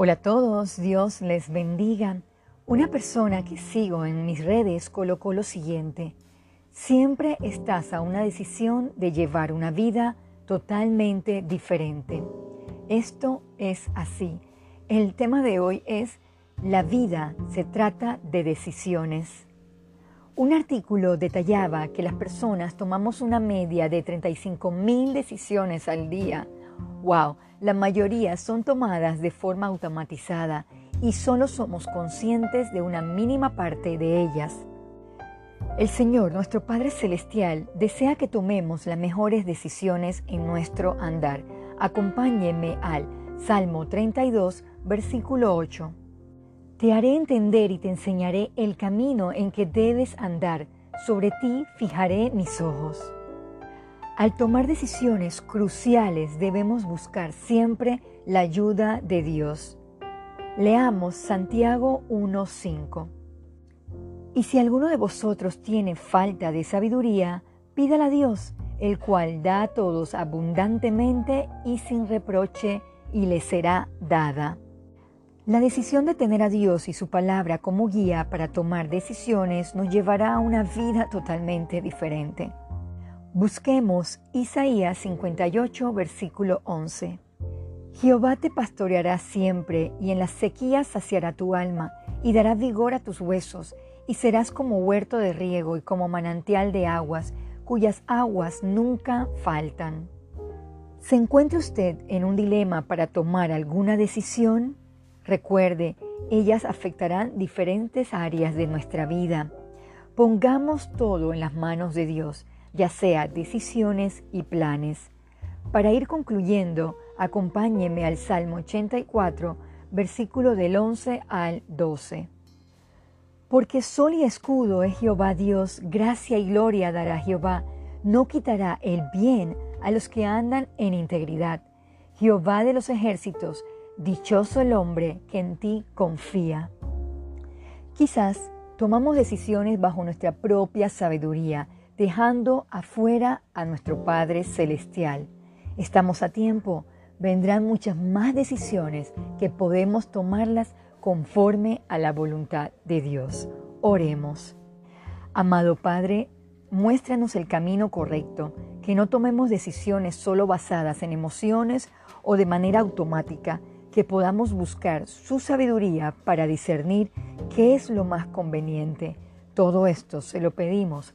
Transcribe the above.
Hola a todos, Dios les bendiga. Una persona que sigo en mis redes colocó lo siguiente. Siempre estás a una decisión de llevar una vida totalmente diferente. Esto es así. El tema de hoy es La vida se trata de decisiones. Un artículo detallaba que las personas tomamos una media de 35 mil decisiones al día. ¡Wow! La mayoría son tomadas de forma automatizada y solo somos conscientes de una mínima parte de ellas. El Señor, nuestro Padre Celestial, desea que tomemos las mejores decisiones en nuestro andar. Acompáñeme al Salmo 32, versículo 8. Te haré entender y te enseñaré el camino en que debes andar. Sobre ti fijaré mis ojos. Al tomar decisiones cruciales debemos buscar siempre la ayuda de Dios. Leamos Santiago 1.5. Y si alguno de vosotros tiene falta de sabiduría, pídala a Dios, el cual da a todos abundantemente y sin reproche, y le será dada. La decisión de tener a Dios y su palabra como guía para tomar decisiones nos llevará a una vida totalmente diferente. Busquemos Isaías 58, versículo 11. Jehová te pastoreará siempre y en las sequías saciará tu alma y dará vigor a tus huesos y serás como huerto de riego y como manantial de aguas cuyas aguas nunca faltan. ¿Se encuentra usted en un dilema para tomar alguna decisión? Recuerde, ellas afectarán diferentes áreas de nuestra vida. Pongamos todo en las manos de Dios ya sea decisiones y planes. Para ir concluyendo, acompáñeme al Salmo 84, versículo del 11 al 12. Porque sol y escudo es Jehová Dios, gracia y gloria dará Jehová, no quitará el bien a los que andan en integridad. Jehová de los ejércitos, dichoso el hombre que en ti confía. Quizás tomamos decisiones bajo nuestra propia sabiduría, dejando afuera a nuestro Padre Celestial. Estamos a tiempo, vendrán muchas más decisiones que podemos tomarlas conforme a la voluntad de Dios. Oremos. Amado Padre, muéstranos el camino correcto, que no tomemos decisiones solo basadas en emociones o de manera automática, que podamos buscar su sabiduría para discernir qué es lo más conveniente. Todo esto se lo pedimos